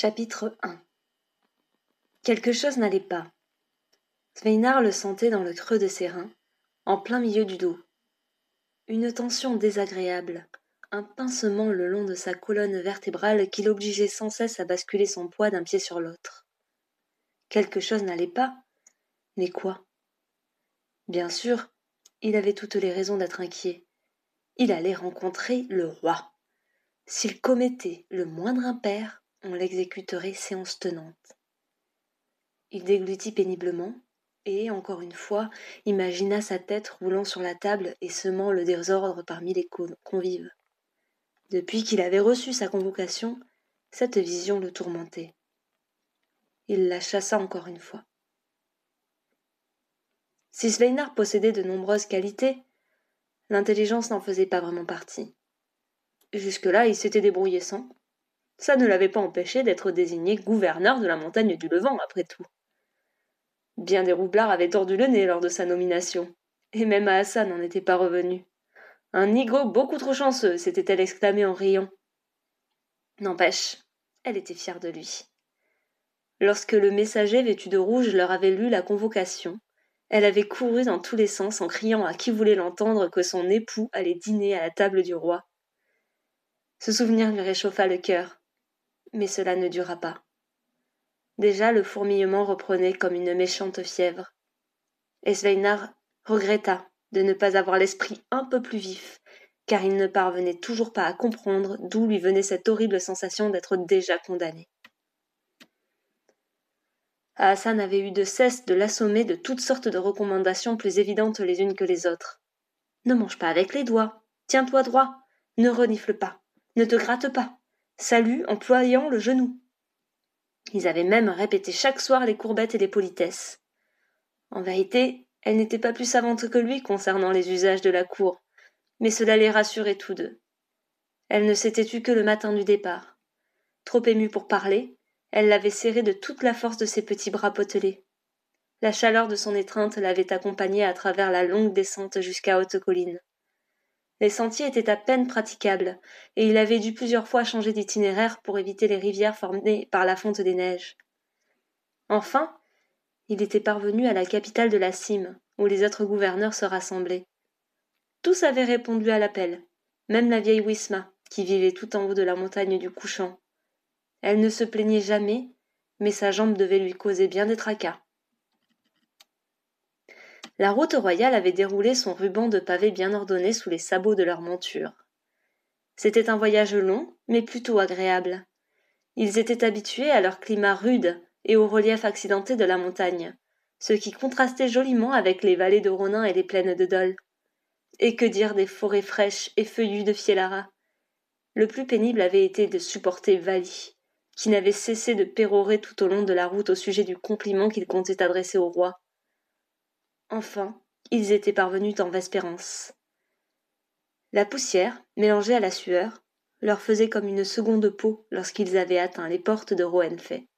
Chapitre 1 Quelque chose n'allait pas. Sveinar le sentait dans le creux de ses reins, en plein milieu du dos. Une tension désagréable, un pincement le long de sa colonne vertébrale qui l'obligeait sans cesse à basculer son poids d'un pied sur l'autre. Quelque chose n'allait pas. Mais quoi? Bien sûr, il avait toutes les raisons d'être inquiet. Il allait rencontrer le roi. S'il commettait le moindre impair, on l'exécuterait séance tenante. Il déglutit péniblement, et, encore une fois, imagina sa tête roulant sur la table et semant le désordre parmi les convives. Depuis qu'il avait reçu sa convocation, cette vision le tourmentait. Il la chassa encore une fois. Si Sveinar possédait de nombreuses qualités, l'intelligence n'en faisait pas vraiment partie. Jusque-là, il s'était débrouillé sans. Ça ne l'avait pas empêché d'être désigné gouverneur de la montagne du Levant, après tout. Bien des roublards avaient tordu le nez lors de sa nomination, et même Hassan n'en était pas revenu. Un nigo beaucoup trop chanceux, s'était-elle exclamée en riant. N'empêche, elle était fière de lui. Lorsque le messager vêtu de rouge leur avait lu la convocation, elle avait couru dans tous les sens en criant à qui voulait l'entendre que son époux allait dîner à la table du roi. Ce souvenir lui réchauffa le cœur, mais cela ne dura pas. Déjà le fourmillement reprenait comme une méchante fièvre. Et regretta de ne pas avoir l'esprit un peu plus vif, car il ne parvenait toujours pas à comprendre d'où lui venait cette horrible sensation d'être déjà condamné. Hassan avait eu de cesse de l'assommer de toutes sortes de recommandations plus évidentes les unes que les autres. Ne mange pas avec les doigts, tiens-toi droit, ne renifle pas, ne te gratte pas, salue en ployant le genou. Ils avaient même répété chaque soir les courbettes et les politesses. En vérité, elle n'était pas plus savante que lui concernant les usages de la cour, mais cela les rassurait tous deux. Elle ne s'était tue que le matin du départ. Trop émue pour parler, elle l'avait serré de toute la force de ses petits bras potelés. La chaleur de son étreinte l'avait accompagnée à travers la longue descente jusqu'à Haute Colline. Les sentiers étaient à peine praticables, et il avait dû plusieurs fois changer d'itinéraire pour éviter les rivières formées par la fonte des neiges. Enfin, il était parvenu à la capitale de la cime, où les autres gouverneurs se rassemblaient. Tous avaient répondu à l'appel, même la vieille Wisma, qui vivait tout en haut de la montagne du couchant. Elle ne se plaignait jamais, mais sa jambe devait lui causer bien des tracas. La route royale avait déroulé son ruban de pavés bien ordonné sous les sabots de leurs montures. C'était un voyage long, mais plutôt agréable. Ils étaient habitués à leur climat rude et au relief accidenté de la montagne, ce qui contrastait joliment avec les vallées de Ronin et les plaines de Dol. Et que dire des forêts fraîches et feuillues de Fielara Le plus pénible avait été de supporter Vali, qui n'avait cessé de pérorer tout au long de la route au sujet du compliment qu'il comptait adresser au roi. Enfin, ils étaient parvenus en Vespérance. La poussière, mélangée à la sueur, leur faisait comme une seconde peau lorsqu'ils avaient atteint les portes de Roenfait.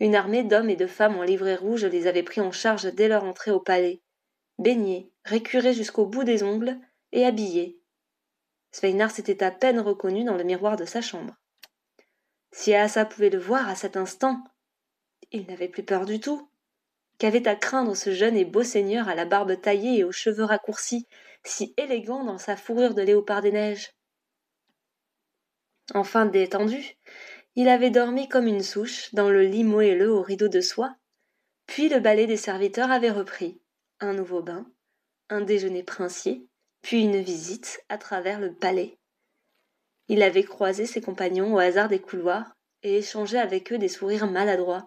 Une armée d'hommes et de femmes en livrée rouge les avait pris en charge dès leur entrée au palais, baignés, récurés jusqu'au bout des ongles et habillés. Sveinar s'était à peine reconnu dans le miroir de sa chambre. Si Asa pouvait le voir à cet instant, il n'avait plus peur du tout. Qu'avait à craindre ce jeune et beau seigneur à la barbe taillée et aux cheveux raccourcis, si élégant dans sa fourrure de léopard des neiges? Enfin détendu, il avait dormi comme une souche dans le lit moelleux aux rideaux de soie, puis le balai des serviteurs avait repris un nouveau bain, un déjeuner princier, puis une visite à travers le palais. Il avait croisé ses compagnons au hasard des couloirs et échangé avec eux des sourires maladroits.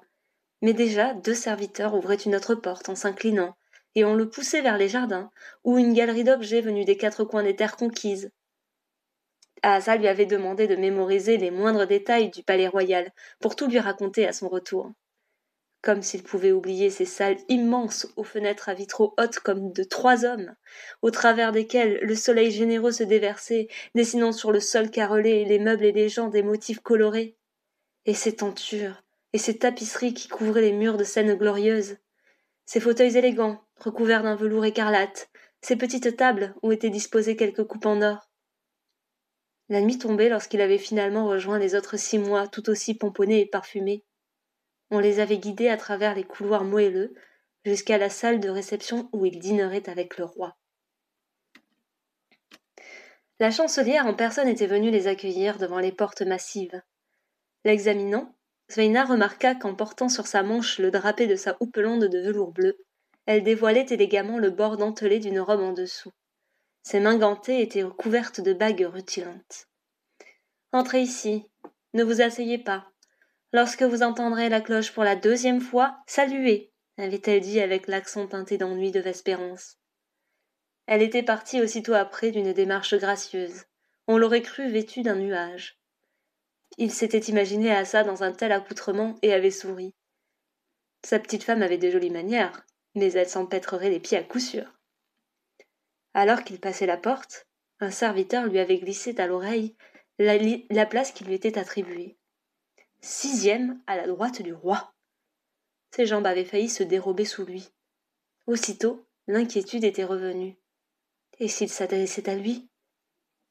Mais déjà deux serviteurs ouvraient une autre porte en s'inclinant, et on le poussait vers les jardins, où une galerie d'objets venus des quatre coins des terres conquises. Asa lui avait demandé de mémoriser les moindres détails du palais royal, pour tout lui raconter à son retour comme s'il pouvait oublier ces salles immenses aux fenêtres à vitraux hautes comme de trois hommes, au travers desquelles le soleil généreux se déversait, dessinant sur le sol carrelé les meubles et les gens des motifs colorés, et ces tentures, et ces tapisseries qui couvraient les murs de scènes glorieuses, ces fauteuils élégants, recouverts d'un velours écarlate, ces petites tables où étaient disposées quelques coupes en or. La nuit tombait lorsqu'il avait finalement rejoint les autres six mois tout aussi pomponnés et parfumés. On les avait guidés à travers les couloirs moelleux jusqu'à la salle de réception où il dînerait avec le roi. La chancelière en personne était venue les accueillir devant les portes massives. L'examinant, Sveina remarqua qu'en portant sur sa manche le drapé de sa houppelande de velours bleu, elle dévoilait élégamment le bord dentelé d'une robe en dessous. Ses mains gantées étaient couvertes de bagues rutilantes. Entrez ici. Ne vous asseyez pas. Lorsque vous entendrez la cloche pour la deuxième fois, saluez, avait-elle dit avec l'accent teinté d'ennui de Vespérance. Elle était partie aussitôt après d'une démarche gracieuse. On l'aurait cru vêtue d'un nuage. Il s'était imaginé à ça dans un tel accoutrement et avait souri. Sa petite femme avait de jolies manières, mais elle s'empêtrerait les pieds à coup sûr. Alors qu'il passait la porte, un serviteur lui avait glissé à l'oreille la, la place qui lui était attribuée. Sixième à la droite du roi. Ses jambes avaient failli se dérober sous lui. Aussitôt, l'inquiétude était revenue. Et s'il s'adressait à lui?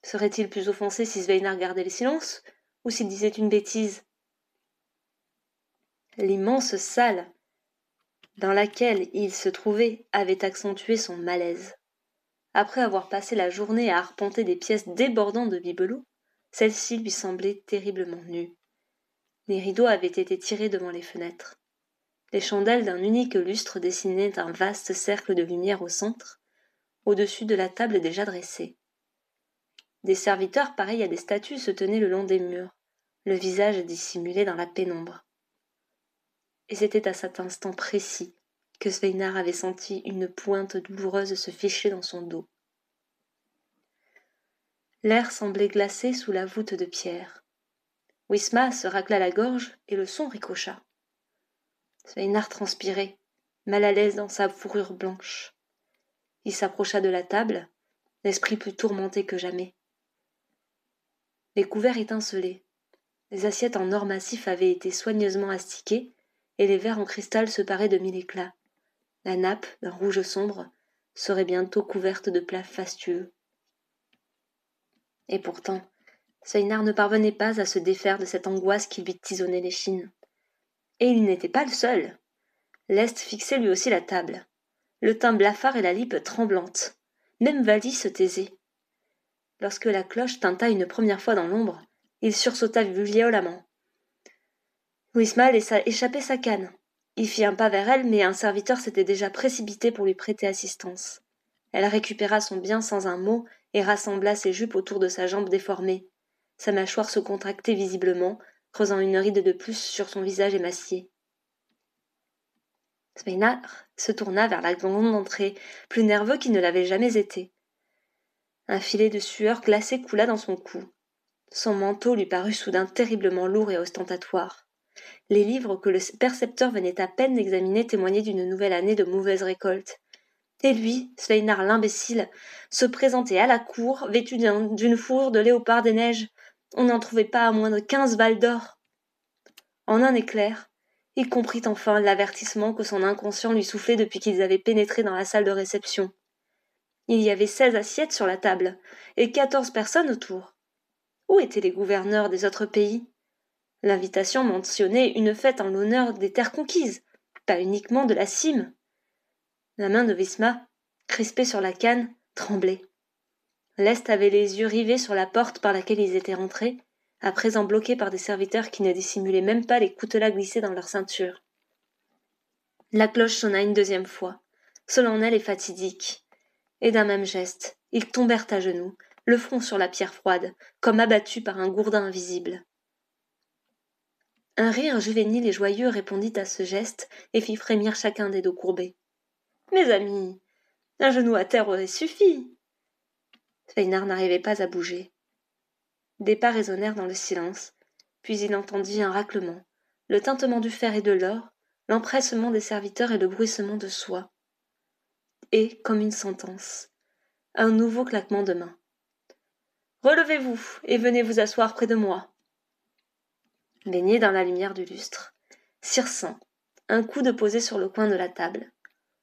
Serait-il plus offensé si Sveinar gardait le silence? Ou s'il disait une bêtise L'immense salle dans laquelle il se trouvait avait accentué son malaise. Après avoir passé la journée à arpenter des pièces débordant de bibelots, celle-ci lui semblait terriblement nue. Les rideaux avaient été tirés devant les fenêtres. Les chandelles d'un unique lustre dessinaient un vaste cercle de lumière au centre, au-dessus de la table déjà dressée. Des serviteurs pareils à des statues se tenaient le long des murs, le visage dissimulé dans la pénombre. Et c'était à cet instant précis que Sveinar avait senti une pointe douloureuse se ficher dans son dos. L'air semblait glacé sous la voûte de pierre. Wisma se racla la gorge et le son ricocha. Sveinar transpirait, mal à l'aise dans sa fourrure blanche. Il s'approcha de la table, l'esprit plus tourmenté que jamais. Les couverts étincelaient. Les assiettes en or massif avaient été soigneusement astiquées, et les verres en cristal se paraient de mille éclats. La nappe, d'un rouge sombre, serait bientôt couverte de plats fastueux. Et pourtant, Seinar ne parvenait pas à se défaire de cette angoisse qui lui tisonnait les chines. Et il n'était pas le seul. L'Est fixait lui aussi la table le teint blafard et la lippe tremblante. Même Vali se taisait. Lorsque la cloche tinta une première fois dans l'ombre, il sursauta violemment. Wisma laissa échapper sa canne. Il fit un pas vers elle, mais un serviteur s'était déjà précipité pour lui prêter assistance. Elle récupéra son bien sans un mot et rassembla ses jupes autour de sa jambe déformée. Sa mâchoire se contractait visiblement, creusant une ride de plus sur son visage émacié. Sveinar se tourna vers la grande entrée, plus nerveux qu'il ne l'avait jamais été. Un filet de sueur glacée coula dans son cou. Son manteau lui parut soudain terriblement lourd et ostentatoire. Les livres que le percepteur venait à peine d'examiner témoignaient d'une nouvelle année de mauvaise récolte. Et lui, Sveinar l'imbécile, se présentait à la cour, vêtu d'une fourrure de léopard des neiges. On n'en trouvait pas à moins de quinze balles d'or. En un éclair, il comprit enfin l'avertissement que son inconscient lui soufflait depuis qu'ils avaient pénétré dans la salle de réception. Il y avait seize assiettes sur la table, et quatorze personnes autour. Où étaient les gouverneurs des autres pays? L'invitation mentionnait une fête en l'honneur des terres conquises, pas uniquement de la cime. La main de Visma, crispée sur la canne, tremblait. L'Est avait les yeux rivés sur la porte par laquelle ils étaient rentrés, à présent bloqués par des serviteurs qui ne dissimulaient même pas les coutelas glissés dans leur ceinture. La cloche sonna une deuxième fois, solennelle et fatidique, et d'un même geste, ils tombèrent à genoux, le front sur la pierre froide, comme abattus par un gourdin invisible. Un rire juvénile et joyeux répondit à ce geste et fit frémir chacun des dos courbés. Mes amis, un genou à terre aurait suffi. Feinard n'arrivait pas à bouger. Des pas résonnèrent dans le silence, puis il entendit un raclement, le tintement du fer et de l'or, l'empressement des serviteurs et le bruissement de soie. Et, comme une sentence, un nouveau claquement de main. Relevez-vous et venez vous asseoir près de moi. Baigné dans la lumière du lustre, Circin, un coude posé sur le coin de la table,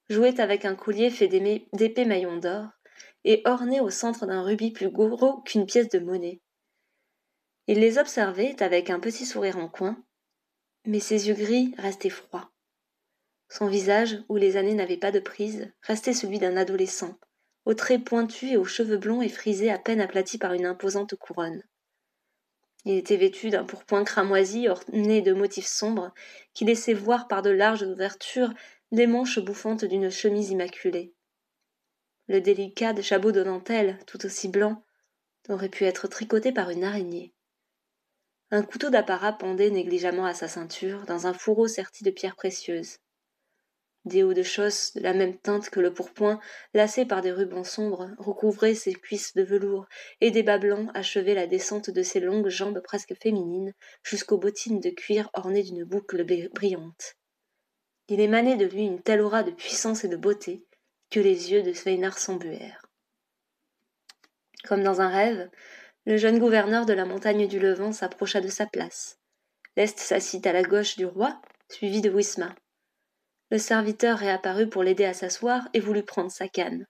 jouait avec un collier fait d'épais maillons d'or et orné au centre d'un rubis plus gros qu'une pièce de monnaie, Il les observait avec un petit sourire en coin, mais ses yeux gris restaient froids. Son visage, où les années n'avaient pas de prise, restait celui d'un adolescent, aux traits pointus et aux cheveux blonds et frisés à peine aplatis par une imposante couronne. Il était vêtu d'un pourpoint cramoisi orné de motifs sombres qui laissaient voir par de larges ouvertures les manches bouffantes d'une chemise immaculée. Le délicat jabot de dentelle, tout aussi blanc, aurait pu être tricoté par une araignée. Un couteau d'apparat pendait négligemment à sa ceinture, dans un fourreau serti de pierres précieuses. Des hauts de chausses de la même teinte que le pourpoint, lacés par des rubans sombres, recouvraient ses cuisses de velours, et des bas blancs achevaient la descente de ses longues jambes presque féminines jusqu'aux bottines de cuir ornées d'une boucle brillante. Il émanait de lui une telle aura de puissance et de beauté que les yeux de Sveinar s'embuèrent. Comme dans un rêve, le jeune gouverneur de la montagne du Levant s'approcha de sa place. L'Est s'assit à la gauche du roi, suivi de Wisma. Le serviteur réapparut pour l'aider à s'asseoir et voulut prendre sa canne.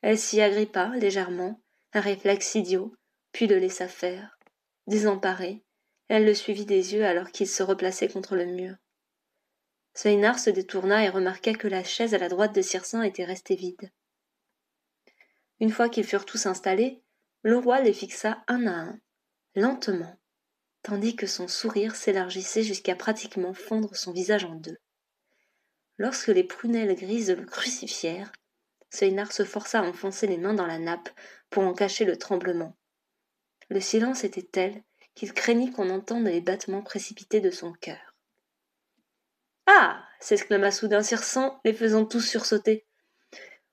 Elle s'y agrippa légèrement, un réflexe idiot, puis le laissa faire. Désemparée, elle le suivit des yeux alors qu'il se replaçait contre le mur. Sveinar se détourna et remarqua que la chaise à la droite de Circin était restée vide. Une fois qu'ils furent tous installés, le roi les fixa un à un, lentement, tandis que son sourire s'élargissait jusqu'à pratiquement fondre son visage en deux. Lorsque les prunelles grises le crucifièrent, Sveinar se força à enfoncer les mains dans la nappe pour en cacher le tremblement. Le silence était tel qu'il craignit qu'on entende les battements précipités de son cœur. Ah s'exclama soudain Circin, les faisant tous sursauter.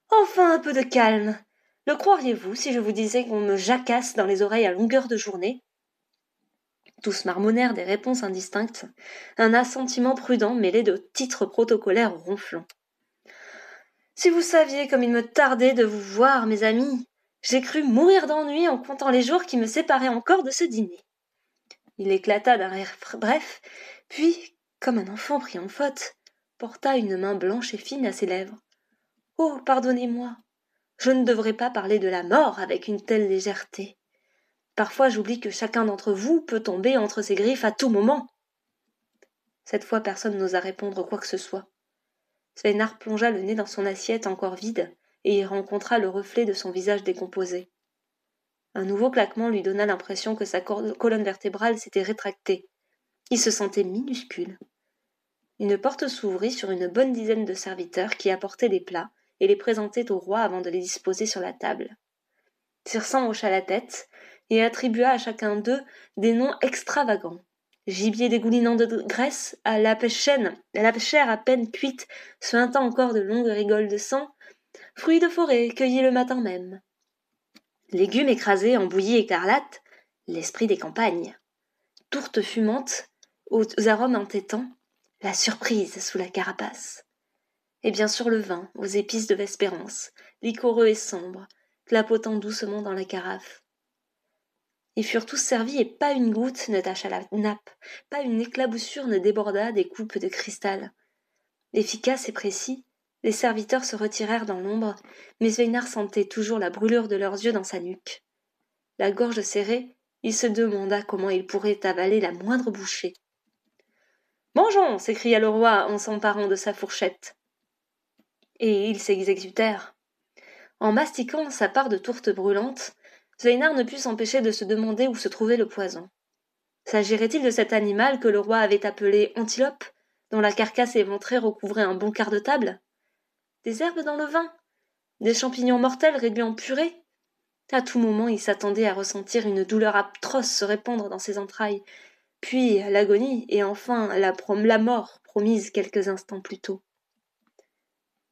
Enfin un peu de calme. Le croiriez-vous si je vous disais qu'on me jacasse dans les oreilles à longueur de journée? Tous marmonnèrent des réponses indistinctes, un assentiment prudent mêlé de titres protocolaires ronflants. Si vous saviez comme il me tardait de vous voir, mes amis, j'ai cru mourir d'ennui en comptant les jours qui me séparaient encore de ce dîner. Il éclata d'un rire bref, puis, comme un enfant pris en faute, porta une main blanche et fine à ses lèvres. Oh, pardonnez-moi, je ne devrais pas parler de la mort avec une telle légèreté. Parfois j'oublie que chacun d'entre vous peut tomber entre ses griffes à tout moment. Cette fois personne n'osa répondre quoi que ce soit. Sveinar plongea le nez dans son assiette encore vide et y rencontra le reflet de son visage décomposé. Un nouveau claquement lui donna l'impression que sa colonne vertébrale s'était rétractée. Il se sentait minuscule. Une porte s'ouvrit sur une bonne dizaine de serviteurs qui apportaient des plats et les présentaient au roi avant de les disposer sur la table. Circin hocha la tête et attribua à chacun d'eux des noms extravagants. Gibier dégoulinant de graisse, à la la chair à peine cuite, suintant encore de longues rigoles de sang, fruits de forêt cueillis le matin même. Légumes écrasés en bouillie écarlate, l'esprit des campagnes. Tourte fumante, aux arômes entêtants, la surprise sous la carapace. Et bien sûr le vin, aux épices de Vespérance, liquoreux et sombre, clapotant doucement dans la carafe. Ils furent tous servis et pas une goutte ne tacha la nappe, pas une éclaboussure ne déborda des coupes de cristal. Efficaces et précis, les serviteurs se retirèrent dans l'ombre, mais Sveinar sentait toujours la brûlure de leurs yeux dans sa nuque. La gorge serrée, il se demanda comment il pourrait avaler la moindre bouchée. Mangeons s'écria le roi en s'emparant de sa fourchette. Et ils s'exécutèrent. En mastiquant sa part de tourte brûlante, Zweinar ne put s'empêcher de se demander où se trouvait le poison. S'agirait-il de cet animal que le roi avait appelé antilope, dont la carcasse éventrée recouvrait un bon quart de table? Des herbes dans le vin? Des champignons mortels réduits en purée? À tout moment, il s'attendait à ressentir une douleur atroce se répandre dans ses entrailles, puis l'agonie, et enfin la, la mort promise quelques instants plus tôt.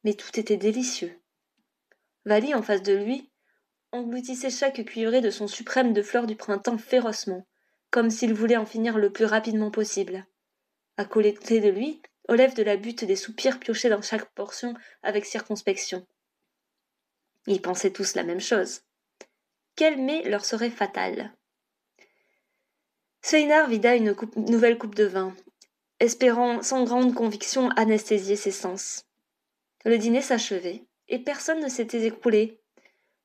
Mais tout était délicieux. Vali, en face de lui, engloutissait chaque cuillerée de son suprême de fleurs du printemps férocement, comme s'il voulait en finir le plus rapidement possible. À côté de lui, lèvres de la butte des soupirs piochaient dans chaque portion avec circonspection. Ils pensaient tous la même chose. Quel mets leur serait fatal? Sveinar vida une nouvelle coupe de vin, espérant sans grande conviction anesthésier ses sens. Le dîner s'achevait, et personne ne s'était écroulé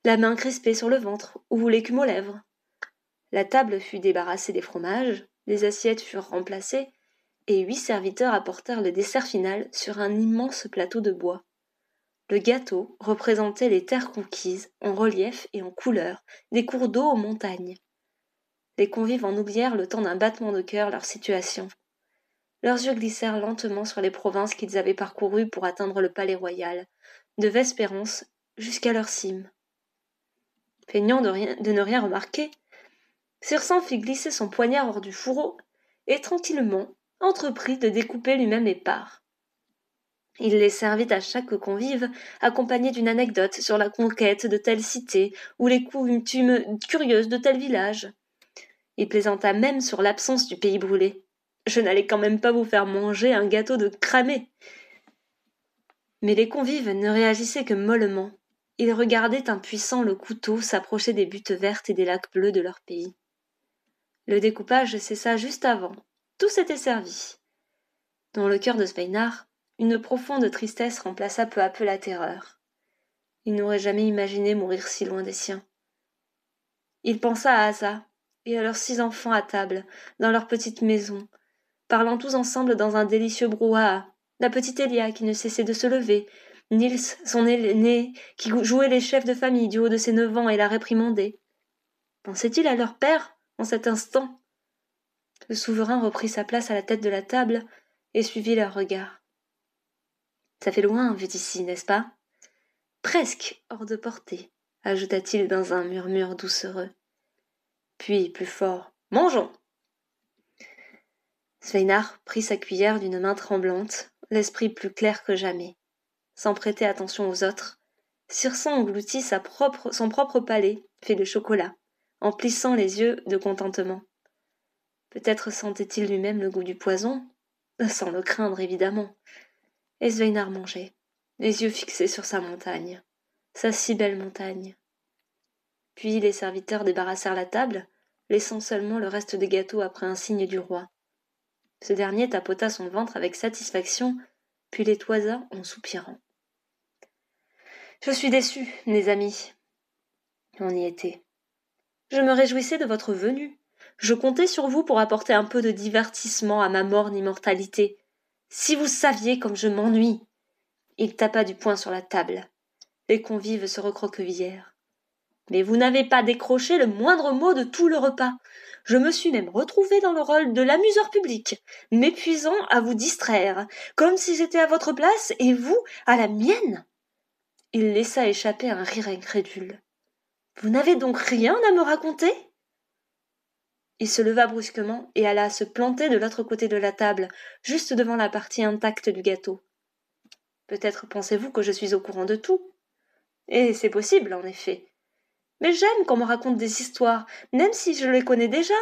la main crispée sur le ventre ou l'écume aux lèvres. La table fut débarrassée des fromages, les assiettes furent remplacées, et huit serviteurs apportèrent le dessert final sur un immense plateau de bois. Le gâteau représentait les terres conquises, en relief et en couleur, des cours d'eau aux montagnes. Les convives en oublièrent le temps d'un battement de cœur leur situation. Leurs yeux glissèrent lentement sur les provinces qu'ils avaient parcourues pour atteindre le palais royal, de Vespérance jusqu'à leur cime. Feignant de, ne rien remarquer, Circen fit glisser son poignard hors du fourreau et tranquillement entreprit de découper lui-même les parts. Il les servit à chaque convive, accompagné d'une anecdote sur la conquête de telle cité ou les coutumes curieuses de tel village. Il plaisanta même sur l'absence du pays brûlé. Je n'allais quand même pas vous faire manger un gâteau de cramé. Mais les convives ne réagissaient que mollement. Ils regardaient impuissants le couteau s'approcher des buttes vertes et des lacs bleus de leur pays. Le découpage cessa juste avant. Tout s'était servi. Dans le cœur de Sveinar, une profonde tristesse remplaça peu à peu la terreur. Il n'aurait jamais imaginé mourir si loin des siens. Il pensa à Asa et à leurs six enfants à table, dans leur petite maison, parlant tous ensemble dans un délicieux brouhaha. La petite Elia qui ne cessait de se lever, Nils, son aîné, qui jouait les chefs de famille du haut de ses neuf ans et la réprimandait. Pensait-il à leur père en cet instant, le souverain reprit sa place à la tête de la table et suivit leurs regards. Ça fait loin, vu d'ici, n'est-ce pas? Presque hors de portée, ajouta-t-il dans un murmure doucereux. Puis, plus fort, mangeons Sveinar prit sa cuillère d'une main tremblante, l'esprit plus clair que jamais. Sans prêter attention aux autres, Circon engloutit son propre palais, fait de chocolat, en plissant les yeux de contentement. Peut-être sentait-il lui-même le goût du poison, sans le craindre évidemment. Et mangeait, les yeux fixés sur sa montagne, sa si belle montagne. Puis les serviteurs débarrassèrent la table, laissant seulement le reste des gâteaux après un signe du roi. Ce dernier tapota son ventre avec satisfaction, puis les toisa en soupirant. Je suis déçu, mes amis. On y était. Je me réjouissais de votre venue. Je comptais sur vous pour apporter un peu de divertissement à ma morne immortalité. Si vous saviez comme je m'ennuie. Il tapa du poing sur la table. Les convives se recroquevillèrent. Mais vous n'avez pas décroché le moindre mot de tout le repas. Je me suis même retrouvé dans le rôle de l'amuseur public, m'épuisant à vous distraire, comme si j'étais à votre place et vous à la mienne. Il laissa échapper un rire incrédule. Vous n'avez donc rien à me raconter? Il se leva brusquement et alla se planter de l'autre côté de la table, juste devant la partie intacte du gâteau. Peut-être pensez-vous que je suis au courant de tout. Et c'est possible, en effet. Mais j'aime qu'on me raconte des histoires, même si je les connais déjà.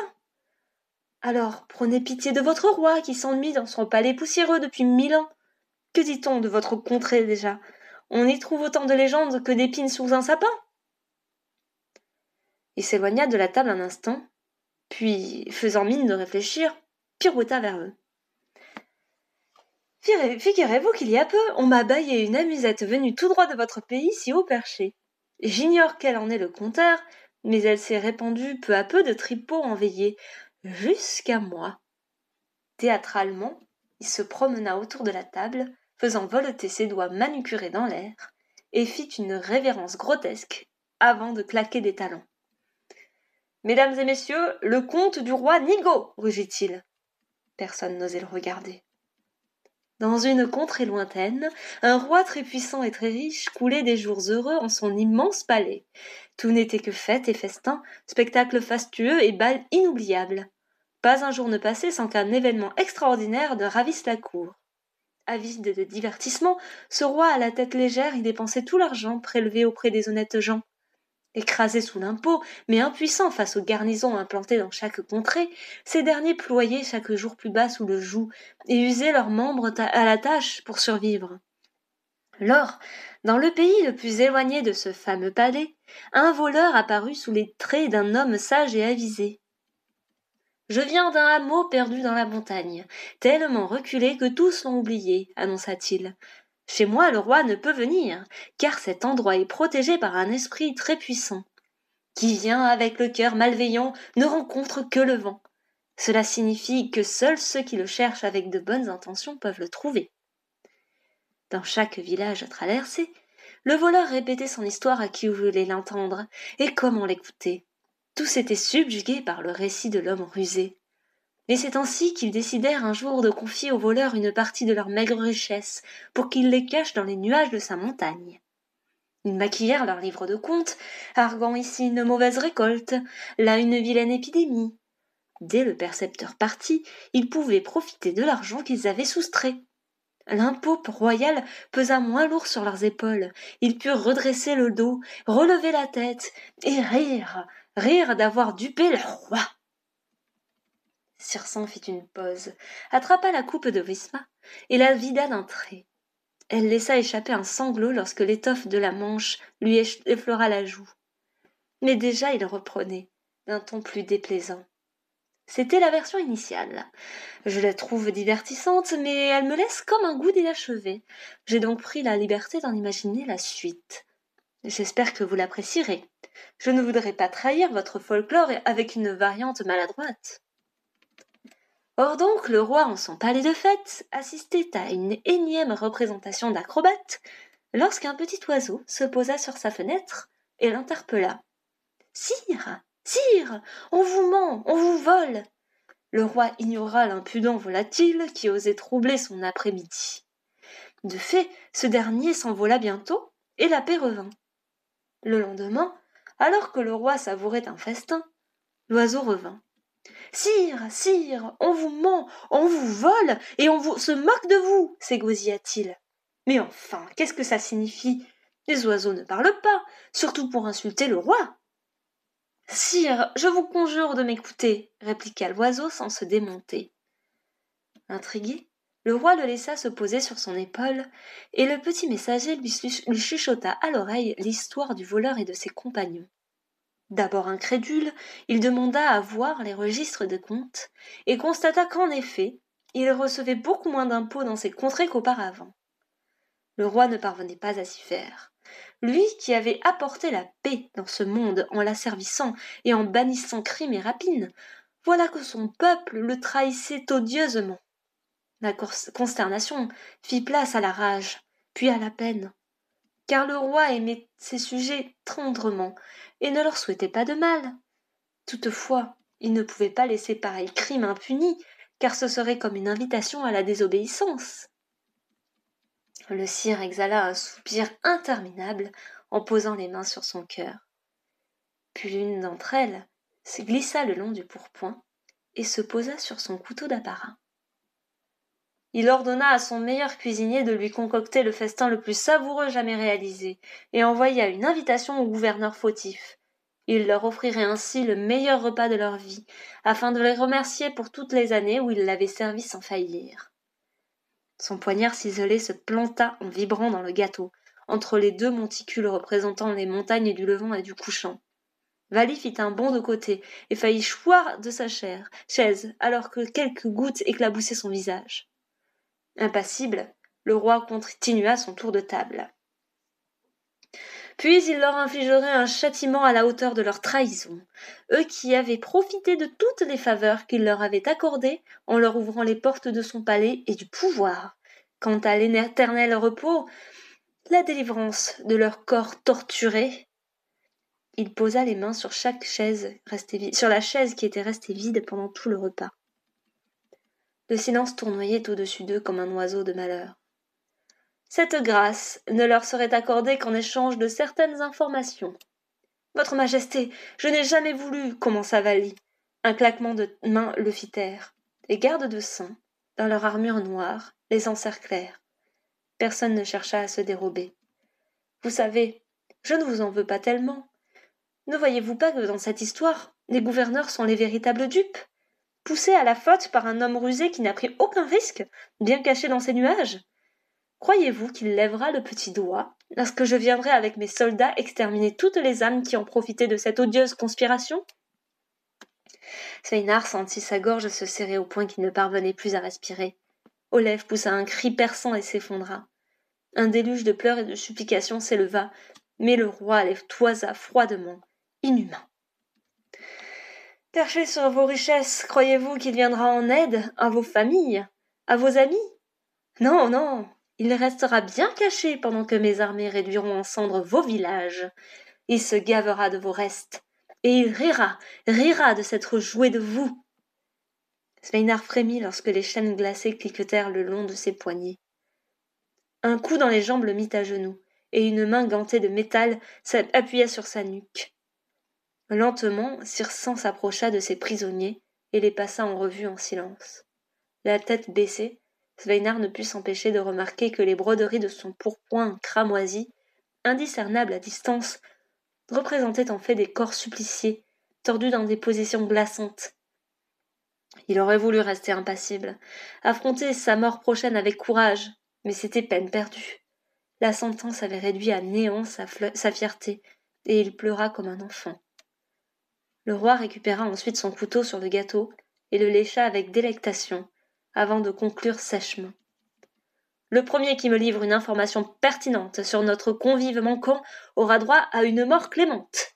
Alors, prenez pitié de votre roi qui s'ennuie dans son palais poussiéreux depuis mille ans. Que dit-on de votre contrée déjà? On y trouve autant de légendes que d'épines sous un sapin. Il s'éloigna de la table un instant, puis, faisant mine de réfléchir, pirouetta vers eux. Figurez-vous qu'il y a peu, on m'a baillé une amusette venue tout droit de votre pays si haut perché. J'ignore quel en est le compteur, mais elle s'est répandue peu à peu de tripots enveillés, jusqu'à moi. Théâtralement, il se promena autour de la table, faisant voleter ses doigts manucurés dans l'air, et fit une révérence grotesque avant de claquer des talons. Mesdames et messieurs, le comte du roi Nigo, rugit-il. Personne n'osait le regarder. Dans une contrée lointaine, un roi très puissant et très riche coulait des jours heureux en son immense palais. Tout n'était que fête et festin, spectacle fastueux et bal inoubliable. Pas un jour ne passait sans qu'un événement extraordinaire ne ravisse la cour. Avide de divertissement, ce roi à la tête légère y dépensait tout l'argent prélevé auprès des honnêtes gens. Écrasés sous l'impôt, mais impuissants face aux garnisons implantées dans chaque contrée, ces derniers ployaient chaque jour plus bas sous le joug et usaient leurs membres à la tâche pour survivre. Lors, dans le pays le plus éloigné de ce fameux palais, un voleur apparut sous les traits d'un homme sage et avisé. Je viens d'un hameau perdu dans la montagne, tellement reculé que tous l'ont oublié, annonça-t-il. Chez moi le roi ne peut venir, car cet endroit est protégé par un esprit très puissant. Qui vient avec le cœur malveillant ne rencontre que le vent. Cela signifie que seuls ceux qui le cherchent avec de bonnes intentions peuvent le trouver. Dans chaque village traversé, le voleur répétait son histoire à qui voulait l'entendre, et comment l'écouter. Tous étaient subjugués par le récit de l'homme rusé. Et c'est ainsi qu'ils décidèrent un jour de confier au voleur une partie de leur maigre richesse, pour qu'il les cache dans les nuages de sa montagne. Ils maquillèrent leur livre de comptes, arguant ici une mauvaise récolte, là une vilaine épidémie. Dès le percepteur parti, ils pouvaient profiter de l'argent qu'ils avaient soustrait. L'impôt royal pesa moins lourd sur leurs épaules. Ils purent redresser le dos, relever la tête et rire, rire d'avoir dupé le roi. Circin fit une pause, attrapa la coupe de Visma et la vida d'un trait. Elle laissa échapper un sanglot lorsque l'étoffe de la manche lui effleura la joue. Mais déjà il reprenait, d'un ton plus déplaisant. C'était la version initiale. Je la trouve divertissante, mais elle me laisse comme un goût d'inachevé. J'ai donc pris la liberté d'en imaginer la suite. J'espère que vous l'apprécierez. Je ne voudrais pas trahir votre folklore avec une variante maladroite. Or donc, le roi, en son palais de fête, assistait à une énième représentation d'acrobate lorsqu'un petit oiseau se posa sur sa fenêtre et l'interpella. Sire, Sire. On vous ment. On vous Le roi ignora l'impudent volatile qui osait troubler son après-midi. De fait, ce dernier s'envola bientôt, et la paix revint. Le lendemain, alors que le roi savourait un festin, l'oiseau revint. Sire, sire, on vous ment, on vous vole, et on se moque de vous, s'égosilla-t-il. Mais enfin, qu'est-ce que ça signifie? Les oiseaux ne parlent pas, surtout pour insulter le roi. Sire, je vous conjure de m'écouter, répliqua l'oiseau sans se démonter. Intrigué, le roi le laissa se poser sur son épaule, et le petit messager lui, chuchota à l'oreille l'histoire du voleur et de ses compagnons. D'abord incrédule, il demanda à voir les registres de comptes, et constata qu'en effet, il recevait beaucoup moins d'impôts dans ces contrées qu'auparavant. Le roi ne parvenait pas à s'y faire lui qui avait apporté la paix dans ce monde en l'asservissant et en bannissant crime et rapine, voilà que son peuple le trahissait odieusement. La consternation fit place à la rage, puis à la peine. Car le roi aimait ses sujets tendrement et ne leur souhaitait pas de mal. Toutefois, il ne pouvait pas laisser pareil crime impuni, car ce serait comme une invitation à la désobéissance. Le sire exhala un soupir interminable en posant les mains sur son cœur. Puis l'une d'entre elles se glissa le long du pourpoint et se posa sur son couteau d'apparat. Il ordonna à son meilleur cuisinier de lui concocter le festin le plus savoureux jamais réalisé, et envoya une invitation au gouverneur fautif. Il leur offrirait ainsi le meilleur repas de leur vie, afin de les remercier pour toutes les années où il l'avait servi sans faillir. Son poignard ciselé se planta en vibrant dans le gâteau, entre les deux monticules représentant les montagnes du levant et du couchant. Vali fit un bond de côté et faillit choir de sa chaise, alors que quelques gouttes éclaboussaient son visage. Impassible, le roi continua son tour de table. Puis il leur infligerait un châtiment à la hauteur de leur trahison, eux qui avaient profité de toutes les faveurs qu'il leur avait accordées en leur ouvrant les portes de son palais et du pouvoir. Quant à l'éternel repos, la délivrance de leur corps torturé. Il posa les mains sur chaque chaise restée sur la chaise qui était restée vide pendant tout le repas. Le silence tournoyait au-dessus d'eux comme un oiseau de malheur. Cette grâce ne leur serait accordée qu'en échange de certaines informations. Votre Majesté, je n'ai jamais voulu, commença Vali. Un claquement de mains le fit taire. Les gardes de sang, dans leur armure noire, les encerclèrent. Personne ne chercha à se dérober. Vous savez, je ne vous en veux pas tellement. Ne voyez-vous pas que dans cette histoire, les gouverneurs sont les véritables dupes? Poussés à la faute par un homme rusé qui n'a pris aucun risque, bien caché dans ses nuages? Croyez-vous qu'il lèvera le petit doigt lorsque je viendrai avec mes soldats exterminer toutes les âmes qui ont profité de cette odieuse conspiration? Sveinar sentit sa gorge se serrer au point qu'il ne parvenait plus à respirer. Olève poussa un cri perçant et s'effondra. Un déluge de pleurs et de supplications s'éleva, mais le roi les toisa froidement inhumain. Perché sur vos richesses, croyez-vous qu'il viendra en aide à vos familles, à vos amis? Non, non, il restera bien caché pendant que mes armées réduiront en cendres vos villages. Il se gavera de vos restes, et il rira, rira de s'être joué de vous. Sveinar frémit lorsque les chaînes glacées cliquetèrent le long de ses poignets. Un coup dans les jambes le mit à genoux, et une main gantée de métal s'appuya sur sa nuque. Lentement, Circent s'approcha de ses prisonniers et les passa en revue en silence. La tête baissée, Sveinar ne put s'empêcher de remarquer que les broderies de son pourpoint cramoisi, indiscernables à distance, représentaient en fait des corps suppliciés, tordus dans des positions glaçantes. Il aurait voulu rester impassible, affronter sa mort prochaine avec courage, mais c'était peine perdue. La sentence avait réduit à néant sa, sa fierté, et il pleura comme un enfant. Le roi récupéra ensuite son couteau sur le gâteau et le lécha avec délectation, avant de conclure sèchement. Le premier qui me livre une information pertinente sur notre convive manquant aura droit à une mort clémente.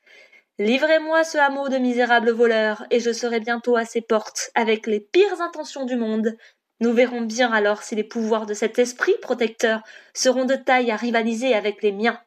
Livrez-moi ce hameau de misérables voleurs, et je serai bientôt à ses portes, avec les pires intentions du monde. Nous verrons bien alors si les pouvoirs de cet esprit protecteur seront de taille à rivaliser avec les miens.